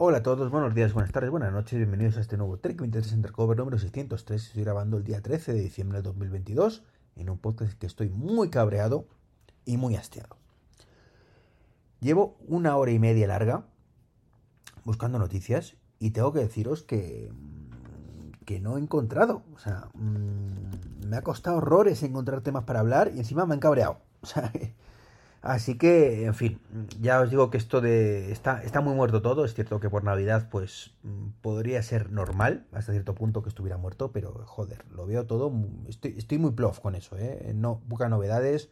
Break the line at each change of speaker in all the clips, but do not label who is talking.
Hola a todos, buenos días, buenas tardes, buenas noches, bienvenidos a este nuevo Trek 23 Undercover número 603. Estoy grabando el día 13 de diciembre de 2022 en un podcast que estoy muy cabreado y muy hastiado. Llevo una hora y media larga buscando noticias y tengo que deciros que, que no he encontrado. O sea, mmm, me ha costado horrores encontrar temas para hablar y encima me han cabreado. O sea, Así que, en fin, ya os digo que esto de. Está, está muy muerto todo. Es cierto que por Navidad, pues podría ser normal, hasta cierto punto que estuviera muerto, pero joder, lo veo todo. Estoy, estoy muy plof con eso, ¿eh? No, pocas novedades,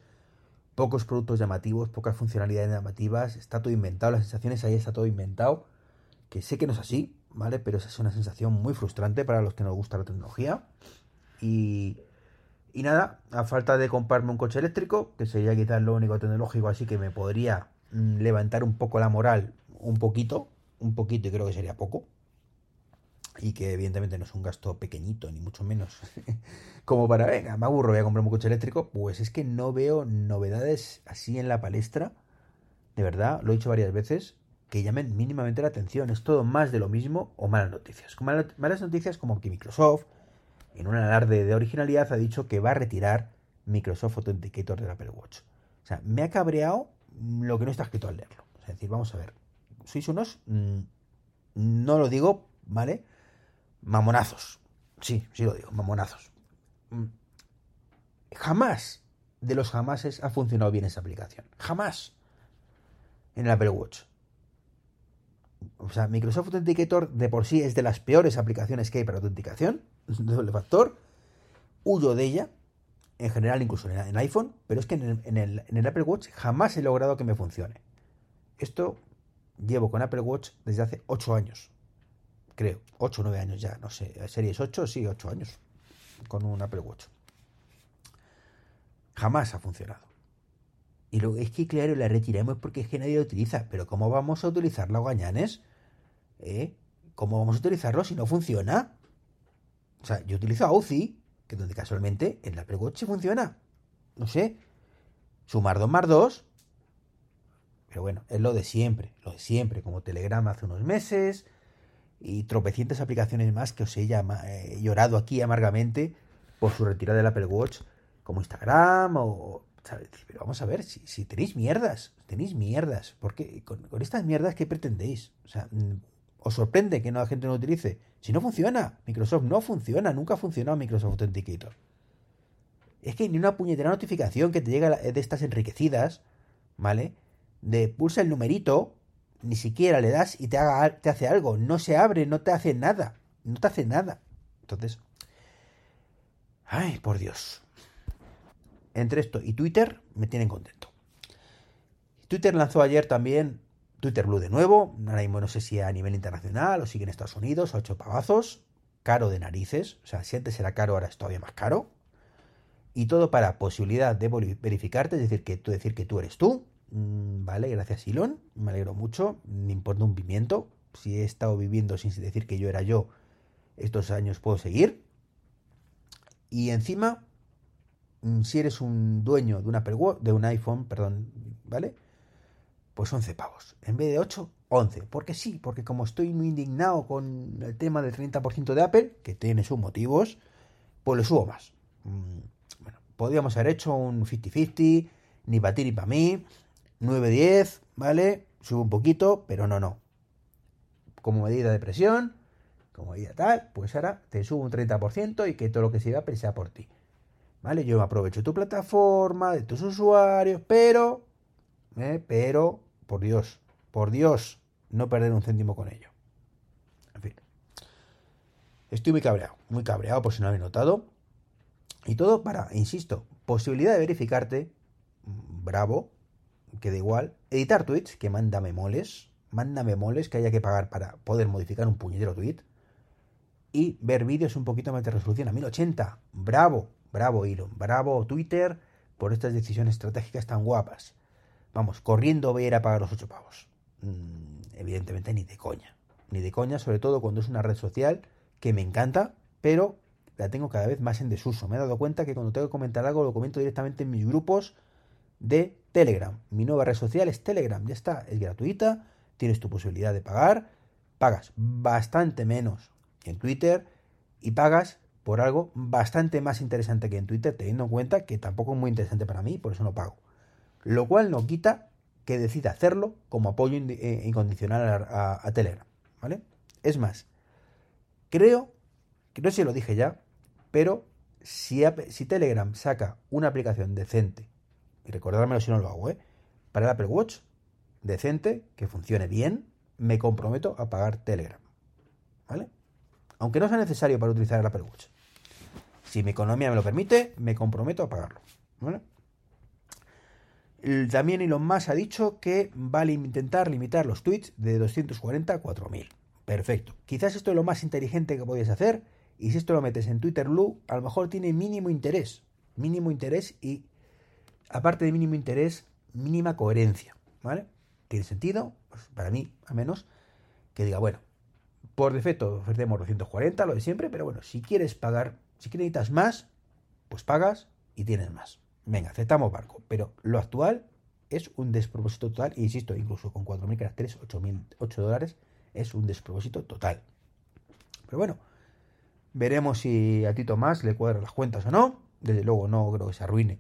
pocos productos llamativos, pocas funcionalidades llamativas. Está todo inventado, las sensaciones ahí está todo inventado. Que sé que no es así, ¿vale? Pero esa es una sensación muy frustrante para los que nos gusta la tecnología. Y y nada, a falta de comprarme un coche eléctrico, que sería quizás lo único tecnológico, así que me podría mm, levantar un poco la moral, un poquito, un poquito, y creo que sería poco. Y que evidentemente no es un gasto pequeñito, ni mucho menos. Como para, venga, me aburro, voy a comprarme un coche eléctrico. Pues es que no veo novedades así en la palestra. De verdad, lo he dicho varias veces, que llamen mínimamente la atención. Es todo más de lo mismo o malas noticias. Malas noticias como que Microsoft, en un alarde de originalidad, ha dicho que va a retirar Microsoft Authenticator del Apple Watch. O sea, me ha cabreado lo que no está escrito al leerlo. Es decir, vamos a ver, sois unos, mm, no lo digo, ¿vale? Mamonazos. Sí, sí lo digo, mamonazos. Mm, jamás de los jamases ha funcionado bien esa aplicación. Jamás. En el Apple Watch. O sea, Microsoft Authenticator de por sí es de las peores aplicaciones que hay para autenticación doble factor, huyo de ella, en general incluso en, iPhone, pero es que en el, Apple Watch jamás he logrado que me funcione. Esto llevo con Apple Watch desde hace 8 años, creo, 8 o 9 años ya, no sé, series 8, sí, 8 años con un Apple Watch. Jamás ha funcionado. Y luego es que, claro, la retiramos porque es que nadie lo utiliza. Pero ¿cómo vamos a utilizarla, Gañanes? ¿Eh? ¿Cómo vamos a utilizarlo si no funciona? O sea, yo utilizo Authy, que donde casualmente en la Watch funciona. No sé. Sumar 2 más 2. Pero bueno, es lo de siempre, lo de siempre, como Telegram hace unos meses y tropecientas aplicaciones más que os he eh, llorado aquí amargamente por su retirada del Apple Watch, como Instagram o... Pero vamos a ver, si, tenéis mierdas, tenéis mierdas, porque con, estas mierdas, ¿qué pretendéis? O sea, os sorprende que no la gente no lo utilice. Si no funciona, Microsoft no funciona, nunca ha funcionado Microsoft Authenticator. Es que ni una puñetera notificación que te llega de estas enriquecidas, ¿vale? De pulsa el numerito, ni siquiera le das y te, haga, te hace algo. No se abre, no te hace nada. No te hace nada. Entonces, ay, por Dios. Entre esto y Twitter me tienen contento. Twitter lanzó ayer también Twitter Blue de nuevo, ahora mismo no sé si a nivel internacional o sigue en Estados Unidos, ocho pavazos, caro de narices, o sea, si antes era caro, ahora es todavía más caro. Y todo para posibilidad de verificarte, es decir, que tú decir que tú eres tú. Mm, vale, gracias Elon, me alegro mucho, me importa un pimiento. Si he estado viviendo sin decir que yo era yo, estos años puedo seguir. Y encima, si eres un dueño de, una de un iPhone, perdón, ¿vale? pues 11 pavos. En vez de 8, 11. Porque sí, porque como estoy muy indignado con el tema del 30% de Apple, que tiene sus motivos, pues le subo más. Mm, bueno, podríamos haber hecho un 50-50, ni para ti ni para mí, 9-10, ¿vale? Subo un poquito, pero no, no. Como medida de presión, como medida tal, pues ahora te subo un 30% y que todo lo que se Apple sea por ti. ¿Vale? Yo aprovecho tu plataforma, de tus usuarios, pero, ¿eh? pero por Dios, por Dios, no perder un céntimo con ello. En fin. Estoy muy cabreado, muy cabreado por si no habéis notado. Y todo para, insisto, posibilidad de verificarte, bravo, que da igual. Editar tweets, que mándame moles, mándame moles que haya que pagar para poder modificar un puñetero tweet. Y ver vídeos un poquito más de resolución a 1080. Bravo, bravo Elon, bravo Twitter por estas decisiones estratégicas tan guapas. Vamos, corriendo voy a ir a pagar los ocho pavos. Mm, evidentemente ni de coña. Ni de coña, sobre todo cuando es una red social que me encanta, pero la tengo cada vez más en desuso. Me he dado cuenta que cuando tengo que comentar algo lo comento directamente en mis grupos de Telegram. Mi nueva red social es Telegram, ya está, es gratuita, tienes tu posibilidad de pagar pagas bastante menos que en Twitter y pagas por algo bastante más interesante que en Twitter, teniendo en cuenta que tampoco es muy interesante para mí, por eso no pago. Lo cual no quita que decida hacerlo como apoyo eh, incondicional a, Telegram, ¿vale? Es más, creo, no sé si lo dije ya, pero si, si Telegram saca una aplicación decente, y recordármelo si no lo hago, ¿eh? Para el Apple Watch, decente, que funcione bien, me comprometo a pagar Telegram, ¿vale? Aunque no sea necesario para utilizar el Apple Watch. Si mi economía me lo permite, me comprometo a pagarlo. También Elon Musk ha dicho que va a intentar limitar los tweets de 240 a 4000. Perfecto. Quizás esto es lo más inteligente que podéis hacer. Y si esto lo metes en Twitter Blue, a lo mejor tiene mínimo interés. Mínimo interés y, aparte de mínimo interés, mínima coherencia. ¿Vale? Tiene sentido, pues para mí, al menos, que diga, bueno, por defecto ofrecemos 240, lo de siempre, pero bueno, si quieres pagar, si necesitas más, pues pagas y tienes más venga, aceptamos barco. Pero lo actual es un despropósito total, e insisto, incluso con 4.000 caracteres, 8 dólares, es un despropósito total. Pero bueno, veremos si a Tito más le cuadran las cuentas o no. Desde luego no creo que se arruine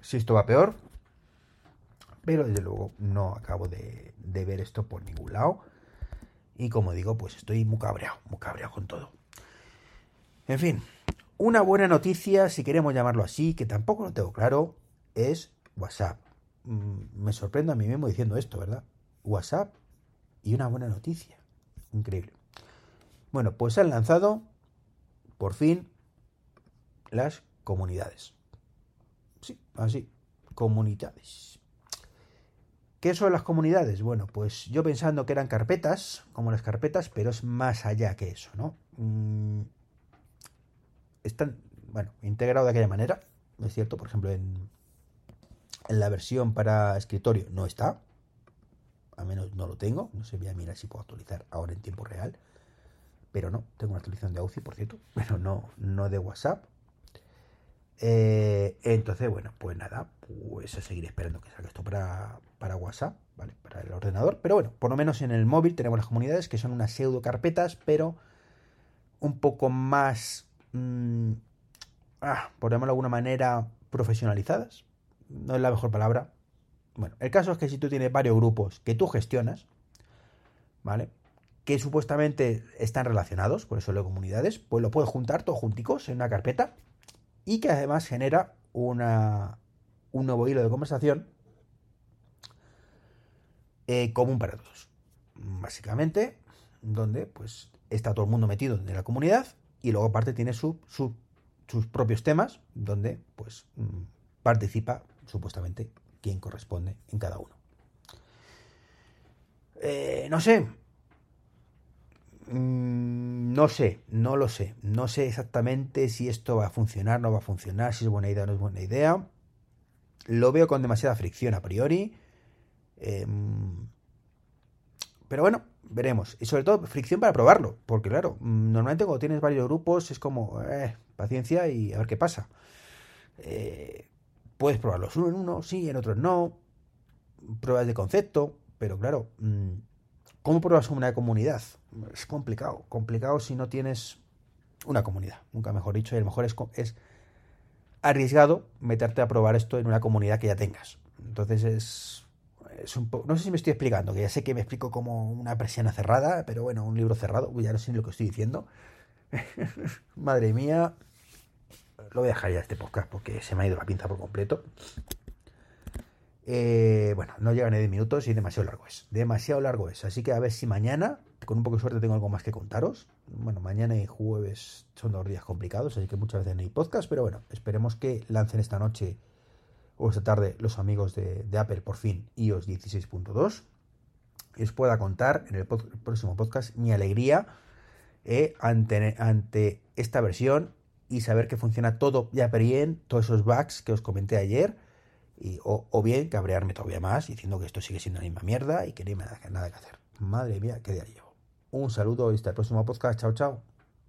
si esto va peor. Pero desde luego no acabo de ver esto por ningún lado. Y como digo, pues estoy muy cabreado, muy cabreado con todo. En fin, una buena noticia, si queremos llamarlo así, que tampoco lo tengo claro, es WhatsApp. Mm, me sorprendo a mí mismo diciendo esto, ¿verdad? WhatsApp y una buena noticia. Increíble. Bueno, pues han lanzado, por fin, las comunidades. Sí, así, comunidades. ¿Qué son las comunidades? Bueno, pues yo pensando que eran carpetas, como las carpetas, pero es más allá que eso, ¿no? Están, bueno, integrado de aquella manera. Es cierto, por ejemplo, en, en la versión para escritorio no está. Al menos no lo tengo. No sé, voy a mirar si puedo actualizar ahora en tiempo real. Pero no, tengo una actualización de Authy, por cierto. Pero no, no de WhatsApp. Eh, entonces, bueno, pues nada, pues a seguir esperando que salga esto para, para WhatsApp, ¿vale? Para el ordenador. Pero bueno, por lo menos en el móvil tenemos las comunidades que son unas pseudo carpetas, pero un poco más mmm, por llamarlo de alguna manera, profesionalizadas. No es la mejor palabra. Bueno, el caso es que si tú tienes varios grupos que tú gestionas, ¿vale? Que supuestamente están relacionados, por eso lo comunidades, pues lo puedes juntar todos junticos en una carpeta y que además genera una, un nuevo hilo de conversación eh, común para todos. Básicamente, donde pues está todo el mundo metido en la comunidad y luego aparte tiene sus propios temas donde pues mm, participa supuestamente quien corresponde en cada uno. Eh, no sé. Mm, no sé, no lo sé. No sé exactamente si esto va a funcionar, no va a funcionar, si es buena idea o no es buena idea. Lo veo con demasiada fricción a priori. Em, pero bueno, veremos. Y sobre todo, fricción para probarlo. Porque claro, mm, normalmente cuando tienes varios grupos es como, eh, paciencia y a ver qué pasa. Eh, puedes probarlos uno en uno, sí, en otros no. Pruebas de concepto. Pero claro, mm, ¿cómo pruebas una comunidad? Es complicado. Complicado si no tienes una comunidad. Nunca mejor dicho. Y a lo mejor es, es arriesgado meterte a probar esto en una comunidad que ya tengas. Entonces es no sé si me estoy explicando, que ya sé que me explico como una persiana cerrada, pero bueno, un libro cerrado, ya no sé ni lo que estoy diciendo. Madre mía, lo voy a dejar ya este podcast porque se me ha ido la pinza por completo. Eh, bueno, no llega ni 10 minutos y demasiado largo es. Demasiado largo es. Así que a ver si mañana, con un poco de suerte, tengo algo más que contaros. Bueno, mañana y jueves son dos días complicados, así que muchas veces no hay podcast, pero bueno, esperemos que lancen esta noche o esta tarde los amigos de, Apple por fin iOS 16.2 y os pueda contar en el, próximo podcast mi alegría eh, ante, ante esta versión y saber que funciona todo ya bien, todos esos bugs que os comenté ayer, y, o, bien cabrearme todavía más diciendo que esto sigue siendo la misma mierda y que no hay nada, nada que hacer. Madre mía, qué día llevo. Un saludo y hasta el próximo podcast. Chao, chao.